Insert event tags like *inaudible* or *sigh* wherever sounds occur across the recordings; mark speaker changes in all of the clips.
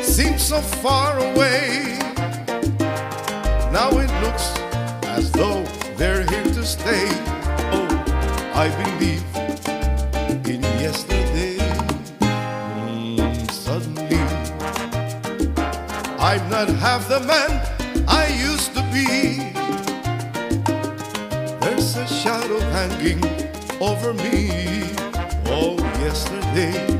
Speaker 1: Troubles seem so far away. Now it looks as though they're here to stay. Oh, I believe in yesterday. Mm, suddenly, I'm not half the man I used to be. There's a shadow hanging over me. Oh, yesterday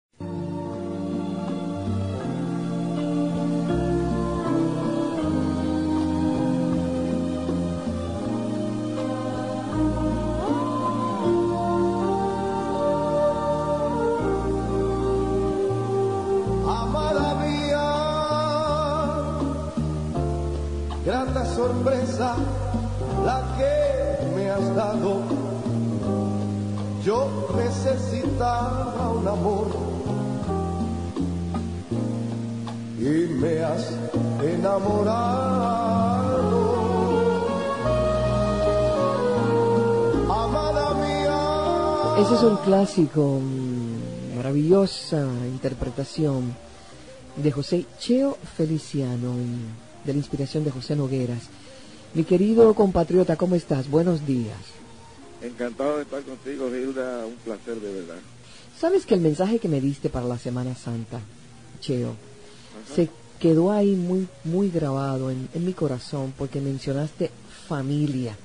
Speaker 2: Necesitaba un amor y me has enamorado. Amada mía.
Speaker 3: Ese es un clásico, mm, maravillosa interpretación de José Cheo Feliciano, y de la inspiración de José Nogueras. Mi querido compatriota, ¿cómo estás? Buenos días.
Speaker 4: Encantado de estar contigo, Hilda, un placer de verdad.
Speaker 3: ¿Sabes que el mensaje que me diste para la Semana Santa, Cheo, se quedó ahí muy, muy grabado en, en mi corazón porque mencionaste familia?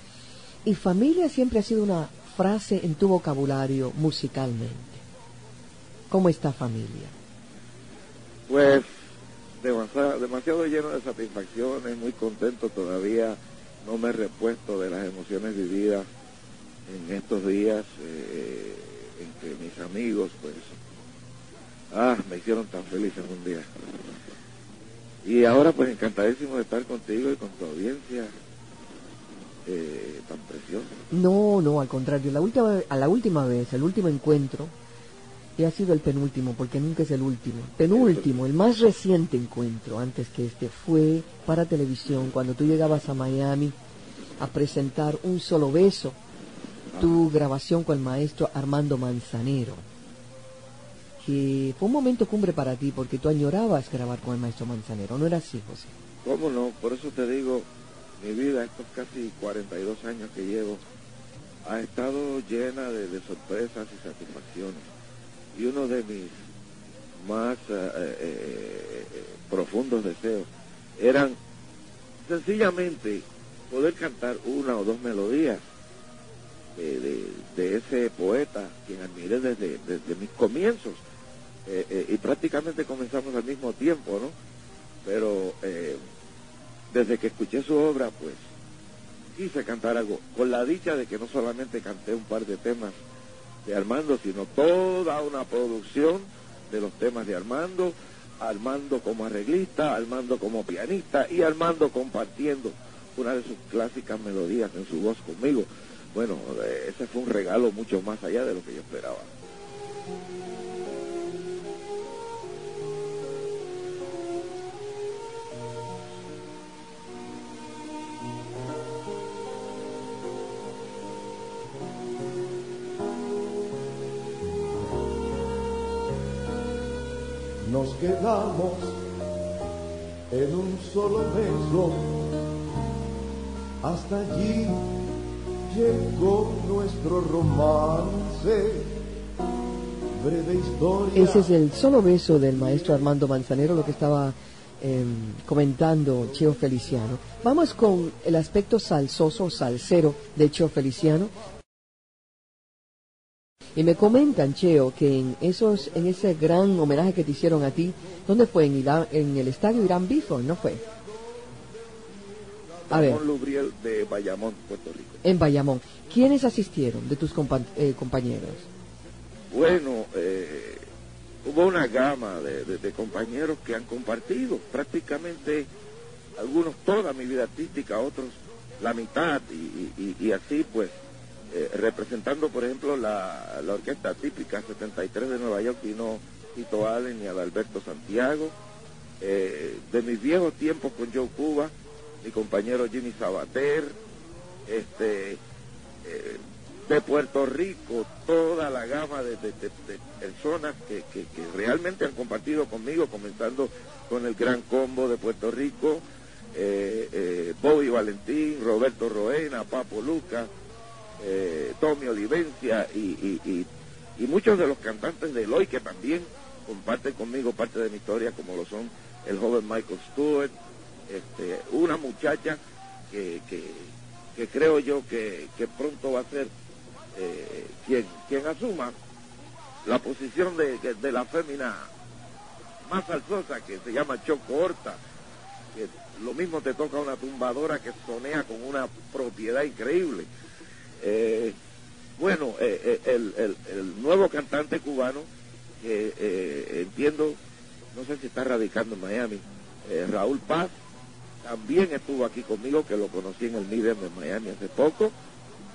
Speaker 3: Y familia siempre ha sido una frase en tu vocabulario musicalmente. ¿Cómo está familia?
Speaker 4: Pues demasiado, demasiado lleno de satisfacciones, muy contento todavía, no me he repuesto de las emociones vividas en estos días eh, en que mis amigos pues ah, me hicieron tan felices un día. Y ahora pues encantadísimo de estar contigo y con tu audiencia eh, tan preciosa.
Speaker 3: No, no, al contrario. La última, a la última vez, el último encuentro, y ha sido el penúltimo, porque nunca es el último. Penúltimo, el más reciente encuentro, antes que este, fue para televisión, cuando tú llegabas a Miami a presentar un solo beso, tu grabación con el maestro Armando Manzanero. Que fue un momento cumbre para ti, porque tú añorabas grabar con el maestro Manzanero, ¿no era así, José?
Speaker 4: ¿Cómo no? Por eso te digo, mi vida, estos casi 42 años que llevo, ha estado llena de, sorpresas y satisfacciones. Y uno de mis más eh, eh, eh, profundos deseos eran sencillamente poder cantar una o dos melodías de, ese poeta, quien admiré desde, desde mis comienzos. Eh, eh, y prácticamente comenzamos al mismo tiempo, ¿no? Pero eh, desde que escuché su obra, pues quise cantar algo, con la dicha de que no solamente canté un par de temas de Armando, sino toda una producción de los temas de Armando, Armando como arreglista, Armando como pianista y Armando compartiendo una de sus clásicas melodías en su voz conmigo. Bueno, eh, ese fue un regalo mucho más allá de lo que yo esperaba.
Speaker 1: nos quedamos en un solo beso. Hasta allí
Speaker 3: Ese es el solo beso del maestro Armando Manzanero, lo que estaba eh, comentando Cheo Feliciano. Vamos con el aspecto salsoso, salsero de Cheo Feliciano. Y me comentan, Cheo, que en esos, en ese gran homenaje que te hicieron a ti, ¿dónde fue? En el estadio Irán Bifo, ¿no fue?
Speaker 4: Ramón Lubriel de Bayamón, Puerto Rico.
Speaker 3: en Bayamón. ¿Quiénes asistieron de tus compa- eh, compañeros?
Speaker 4: Bueno, eh, hubo una gama de, de- de compañeros que han compartido prácticamente algunos toda mi vida artística, otros la mitad y, y- y así pues eh, representando por ejemplo la, la orquesta típica 73 de Nueva York vino Tito Allen y Adalberto Santiago eh, de mis viejos tiempos con Joe Cuba mi compañero Jimmy Sabater este eh, de Puerto Rico, toda la gama de, personas que, que- realmente han compartido conmigo, comenzando con el Gran Combo de Puerto Rico, eh, eh, Bobby Valentín, Roberto Roena, Papo Luca, eh, Tommy Olivencia y, y- y- y muchos de los cantantes de hoy que también comparten conmigo parte de mi historia, como lo son el joven Michael Stewart, este, una muchacha que, que- creo yo que, que pronto va a ser eh, quien, quien asuma la posición de, de- la fémina más salsosa que se llama Choco Horta, que lo mismo te toca una tumbadora que sonea con una propiedad increíble. Eh, bueno, eh, el, el- el nuevo cantante cubano, que eh, entiendo, no sé si está radicando en Miami, Raúl Paz, también estuvo aquí conmigo, que lo conocí en el Midem de Miami hace poco.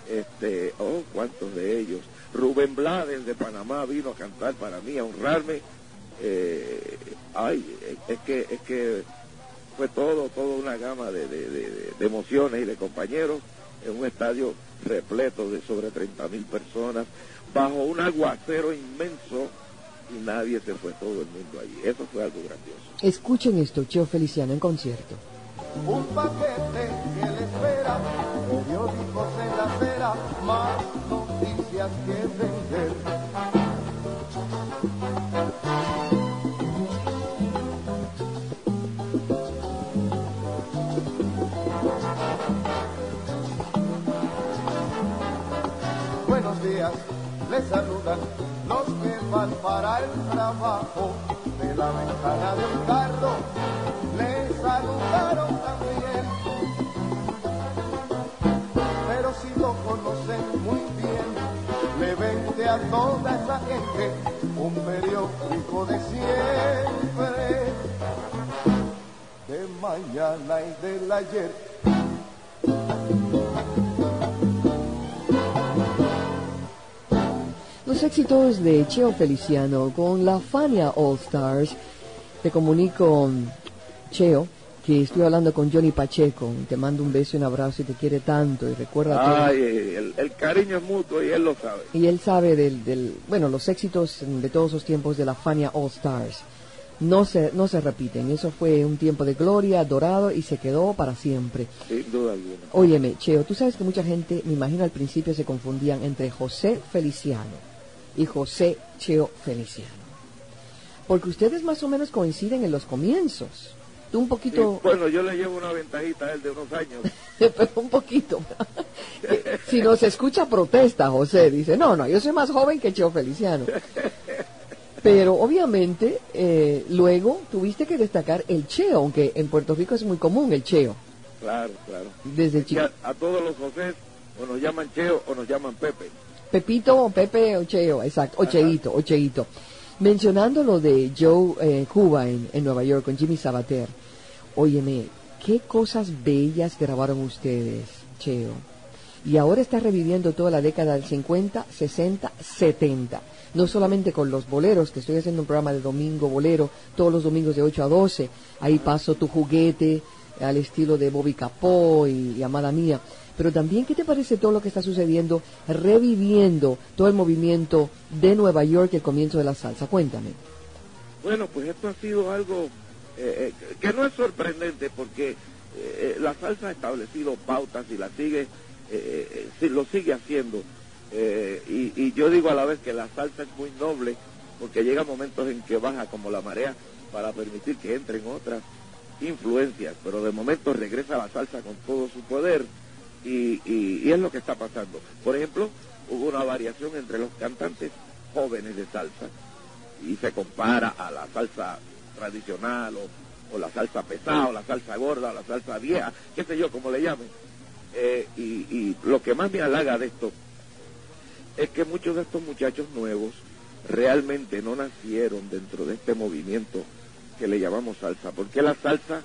Speaker 4: Este, oh, cuántos de ellos. Rubén Blades de Panamá vino a cantar para mí, a honrarme. Eh, ay, es que, es que fue todo, toda una gama de- de emociones y de compañeros en un estadio repleto de sobre 30 mil personas, bajo un aguacero inmenso y nadie se fue todo el mundo allí. Eso fue algo grandioso.
Speaker 3: Escuchen esto, Cheo Feliciano en concierto.
Speaker 1: Un paquete que le espera, periódicos en la acera, más noticias que vender. Buenos días, les saludan los que van para el trabajo de la ventana de un carro. Saludaron también, pero si lo conocen muy bien, le vende a toda esa gente un periódico de siempre, de mañana y del ayer.
Speaker 3: Los éxitos de Cheo Feliciano con la Fania All Stars. Te comunico, Cheo, que estoy hablando con Johnny Pacheco. Te mando un beso y un abrazo y te quiere tanto. Y recuerda.
Speaker 4: Ay, el, el cariño es mutuo y él lo sabe.
Speaker 3: Y él sabe del, del, bueno, los éxitos de todos los tiempos de la Fania All Stars. No se, no se repiten. Eso fue un tiempo de gloria, dorado y se quedó para siempre.
Speaker 4: Sin duda alguna.
Speaker 3: Óyeme, Cheo, tú sabes que mucha gente, me imagino al principio se confundían entre José Feliciano y José Cheo Feliciano. Porque ustedes más o menos coinciden en los comienzos. Tú un
Speaker 4: Sí,
Speaker 3: poquito,
Speaker 4: bueno, yo le llevo una ventajita a él de unos años. *laughs*
Speaker 3: pero un poquito. *laughs* Si nos escucha protesta, José dice, no, no, yo soy más joven que Cheo Feliciano. Pero obviamente eh, luego tuviste que destacar el Cheo, aunque en Puerto Rico es muy común el Cheo.
Speaker 4: Claro, claro.
Speaker 3: Desde chico.
Speaker 4: a, a todos los José o nos llaman Cheo o nos llaman Pepe.
Speaker 3: Pepito, Pepe o Cheo, exacto, o Cheito, o Cheito. Mencionando lo de Joe eh, Cuba en, Nueva York con Jimmy Sabater, óyeme, qué cosas bellas grabaron ustedes, Cheo. Y ahora está reviviendo toda la década del 50, 60, 70. No solamente con los boleros, que estoy haciendo un programa de domingo bolero, todos los domingos de 8 a 12. Ahí paso tu juguete al estilo de Bobby Capó y, y Amada Mía. Pero también, ¿qué te parece todo lo que está sucediendo, reviviendo todo el movimiento de Nueva York y el comienzo de la salsa? Cuéntame.
Speaker 4: Bueno, pues esto ha sido algo eh, eh, que no es sorprendente porque eh, la salsa ha establecido pautas y la sigue, eh, eh, lo sigue haciendo. Eh, y, y yo digo a la vez que la salsa es muy noble porque llega momentos en que baja como la marea para permitir que entren otras influencias, pero de momento regresa la salsa con todo su poder y, y- es lo que está pasando. Por ejemplo, hubo una variación entre los cantantes jóvenes de salsa y se compara a la salsa tradicional o, o la salsa pesada o la salsa gorda o la salsa vieja, qué sé yo, como le llamen. Eh, y, y lo que más me halaga de esto es que muchos de estos muchachos nuevos realmente no nacieron dentro de este movimiento que le llamamos salsa, porque la salsa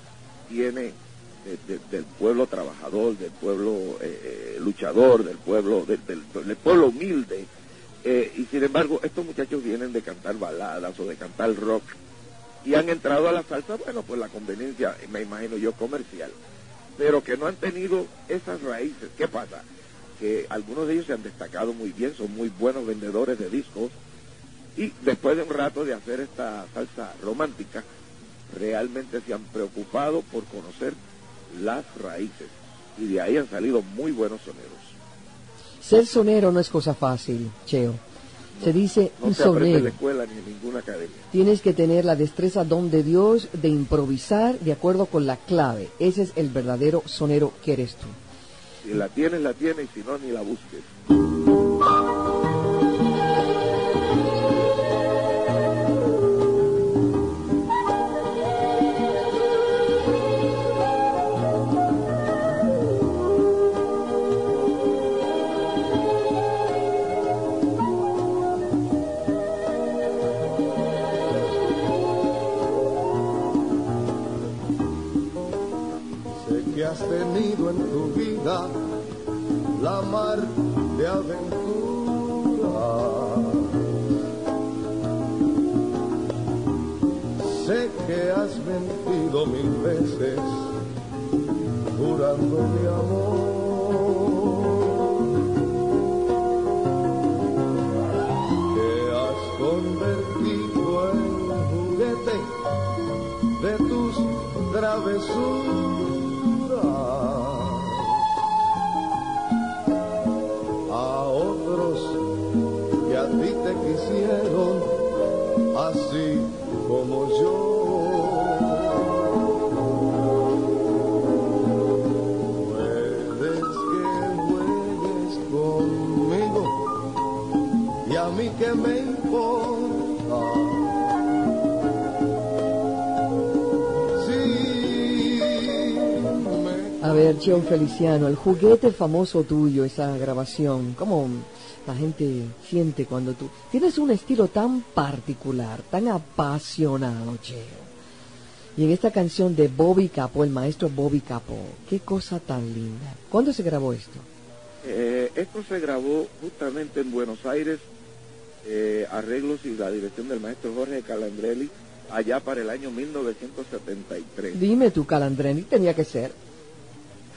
Speaker 4: tiene de- de- del pueblo trabajador, del pueblo eh, eh, luchador, del pueblo del, pueblo humilde, eh, y sin embargo estos muchachos vienen de cantar baladas o de cantar rock y han entrado a la salsa, bueno, pues la conveniencia, me imagino yo, comercial, pero que no han tenido esas raíces. ¿Qué pasa? Que algunos de ellos se han destacado muy bien, son muy buenos vendedores de discos, y después de un rato de hacer esta salsa romántica, realmente se han preocupado por conocer las raíces, y de ahí han salido muy buenos soneros.
Speaker 3: Ser sonero no es cosa fácil, Cheo. Se dice
Speaker 4: No
Speaker 3: un
Speaker 4: se aprende en la
Speaker 3: sonero.
Speaker 4: escuela ni en ninguna academia.
Speaker 3: Tienes que tener la destreza don de Dios de improvisar de acuerdo con la clave. Ese es el verdadero sonero que eres tú.
Speaker 4: Si la tienes, la tienes, y si no, ni la busques.
Speaker 1: Mentido mil veces jurando mi amor. Que has convertido en juguete de tus travesuras. A otros que a ti te quisieron así como yo. Mí que me importa.
Speaker 3: A ver, Cheo Feliciano, el juguete famoso tuyo, esa grabación, ¿cómo la gente siente cuando tú... Tienes un estilo tan particular, tan apasionado, Cheo. Y en esta canción de Bobby Capó, el maestro Bobby Capó, qué cosa tan linda. ¿Cuándo se grabó esto?
Speaker 4: Eh, esto se grabó justamente en Buenos Aires, eh, arreglos y la dirección del maestro Jorge Calandrelli, allá para el año 1973.
Speaker 3: Dime tú, Calandreni, tenía que ser.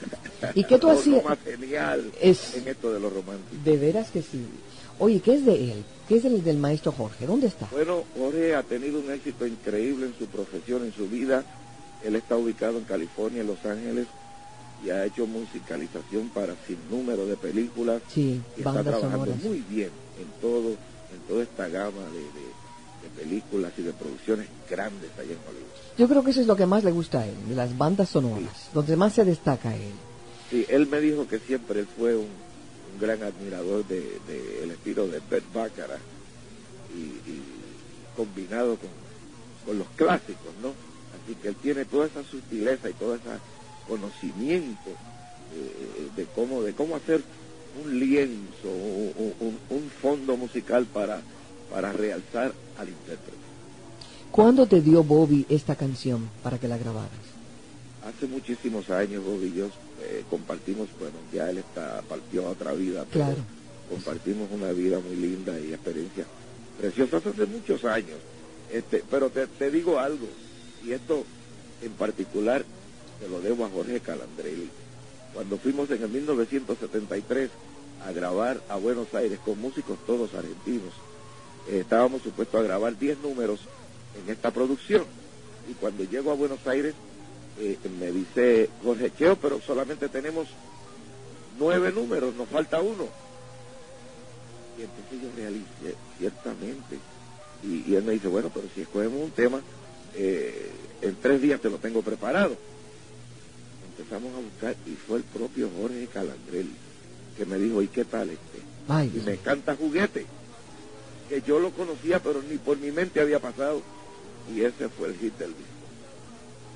Speaker 3: *laughs* ¿Y qué tú hacías?
Speaker 4: Genial
Speaker 3: Es-
Speaker 4: en esto de lo romántico.
Speaker 3: De veras que sí. Oye, ¿qué es de él? ¿Qué es del, del maestro Jorge? ¿Dónde está?
Speaker 4: Bueno, Jorge ha tenido un éxito increíble en su profesión, en su vida. Él está ubicado en California, en Los Ángeles, y ha hecho musicalización para sin número de películas.
Speaker 3: Sí,
Speaker 4: y está trabajando
Speaker 3: sonoras.
Speaker 4: muy bien en todo, en toda esta gama de, de- de películas y de producciones grandes allá en Hollywood.
Speaker 3: Yo creo que eso es lo que más le gusta a él, de las bandas sonoras, donde más se destaca él.
Speaker 4: Sí, él me dijo que siempre él fue un, un gran admirador del de, el estilo de Bert Baccarat y, y combinado con, con los clásicos, ¿no? Así que él tiene toda esa sutileza y todo ese conocimiento eh, de cómo de cómo hacer un lienzo, un, un- un fondo musical para, para realzar al intérprete.
Speaker 3: ¿Cuándo te dio Bobby esta canción para que la grabaras?
Speaker 4: Hace muchísimos años, Bob y yo eh, compartimos, bueno, ya él está partió a otra vida, pero
Speaker 3: Claro.
Speaker 4: compartimos una vida muy linda y experiencias preciosas hace muchos años. Este, pero te, te digo algo, y esto en particular se lo debo a Jorge Calandrelli. Cuando fuimos en el 1973 a grabar a Buenos Aires con músicos todos argentinos, eh, estábamos supuestos a grabar 10 números en esta producción. Y cuando llego a Buenos Aires, eh, me dice Jorge Cheo, pero solamente tenemos nueve números, nos falta uno. Y entonces yo realicé, ciertamente. Y, él me dice, bueno, pero si escogemos un tema, eh, en tres días te lo tengo preparado. Empezamos a buscar y fue el propio Jorge Calandrelli que me dijo, ¿y qué tal este? y me encanta juguete, que yo lo conocía, pero ni por mi mente había pasado. Y ese fue el hit del disco.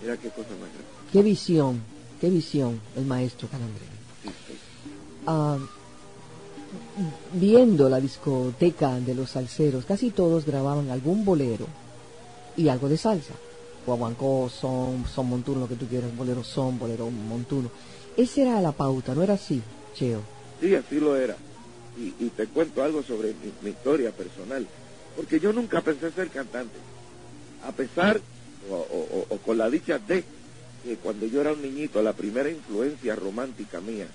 Speaker 4: Mira qué cosa más grande.
Speaker 3: Qué visión, qué visión el maestro Calandrelli. Ah, viendo la discoteca de los salseros, casi todos grababan algún bolero y algo de salsa. Guaguancó, son, son montuno, lo que tú quieras, bolero son, bolero montuno. Esa era la pauta, ¿no era así, Cheo?
Speaker 4: Sí, así lo era. Y, te cuento algo sobre mi, historia personal. Porque yo nunca pensé ser cantante. A pesar, o, con la dicha de que cuando yo era un niñito, la primera influencia romántica mía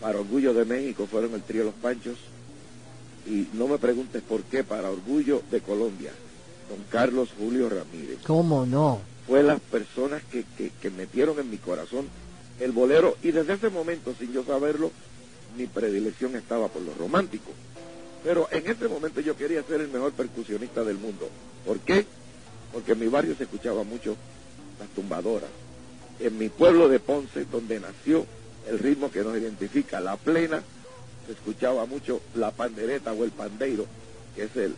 Speaker 4: para Orgullo de México fueron el trío Los Panchos. Y no me preguntes por qué, para Orgullo de Colombia, don Carlos Julio Ramírez.
Speaker 3: ¿Cómo no?
Speaker 4: Fue las personas que, que metieron en mi corazón el bolero y desde ese momento, sin yo saberlo, mi predilección estaba por lo romántico. Pero en ese momento yo quería ser el mejor percusionista del mundo. ¿Por qué? Porque en mi barrio se escuchaba mucho las tumbadoras. En mi pueblo de Ponce, donde nació el ritmo que nos identifica, la plena, se escuchaba mucho la pandereta o el pandeiro, que es el,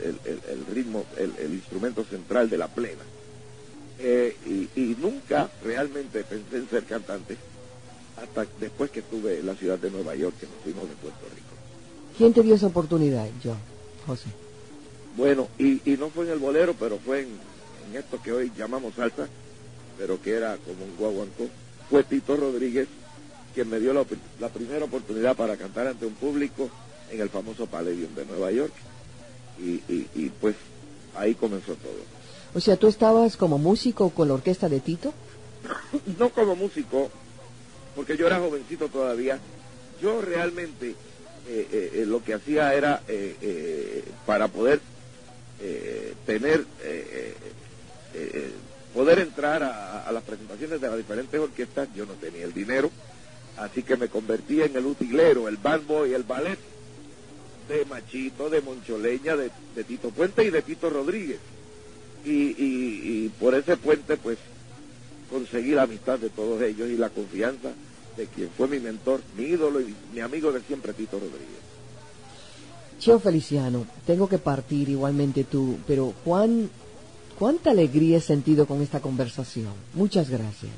Speaker 4: ritmo, el, instrumento central de la plena. Eh, y, y nunca realmente pensé en ser cantante hasta después que estuve en la ciudad de Nueva York, que nos fuimos de Puerto Rico.
Speaker 3: ¿Quién te dio esa oportunidad, yo, José?
Speaker 4: Bueno, y, no fue en el bolero, pero fue en, esto que hoy llamamos salsa, pero que era como un guaguancó. Fue Tito Rodríguez quien me dio la, primera oportunidad para cantar ante un público en el famoso Palladium de Nueva York. Y, y pues ahí comenzó todo.
Speaker 3: O sea, ¿tú estabas como músico con la orquesta de Tito? *coughs*
Speaker 4: no como músico, porque yo era jovencito todavía, yo realmente eh, eh, eh, lo que hacía era para poder tener, poder entrar a, las presentaciones de las diferentes orquestas, yo no tenía el dinero, así que me convertí en el utilero, el bambo y el ballet de Machito, de Moncholeña, de, Tito Puente y de Tito Rodríguez. y por ese puente, pues, conseguí la amistad de todos ellos y la confianza de quien fue mi mentor, mi ídolo y mi amigo de siempre, Tito Rodríguez.
Speaker 3: Cheo Feliciano, tengo que partir igualmente tú, pero Juan, cuánta alegría he sentido con esta conversación. Muchas gracias.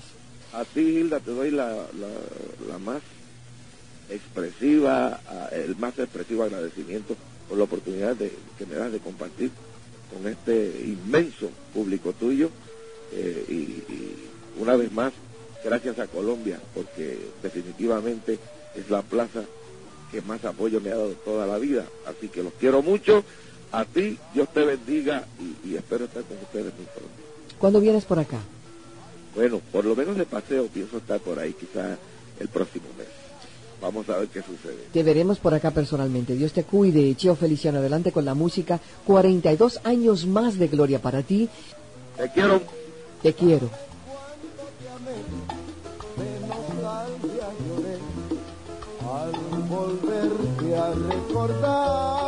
Speaker 4: A ti, Hilda, te doy la, la, más expresiva, el más expresivo agradecimiento por la oportunidad de, que me das de compartir con este inmenso público tuyo eh, y una vez más gracias a Colombia, porque definitivamente es la plaza que más apoyo me ha dado toda la vida. Así que los quiero mucho. A ti, Dios te bendiga y, espero estar con ustedes muy pronto.
Speaker 3: ¿Cuándo vienes por acá?
Speaker 4: Bueno, por lo menos de paseo pienso estar por ahí quizás el próximo mes. Vamos a ver qué sucede.
Speaker 3: Te veremos por acá personalmente. Dios te cuide. Cheo Feliciano, adelante con la música. 42 años más de gloria para ti.
Speaker 4: Te quiero.
Speaker 3: Te quiero.
Speaker 1: volverte a recordar.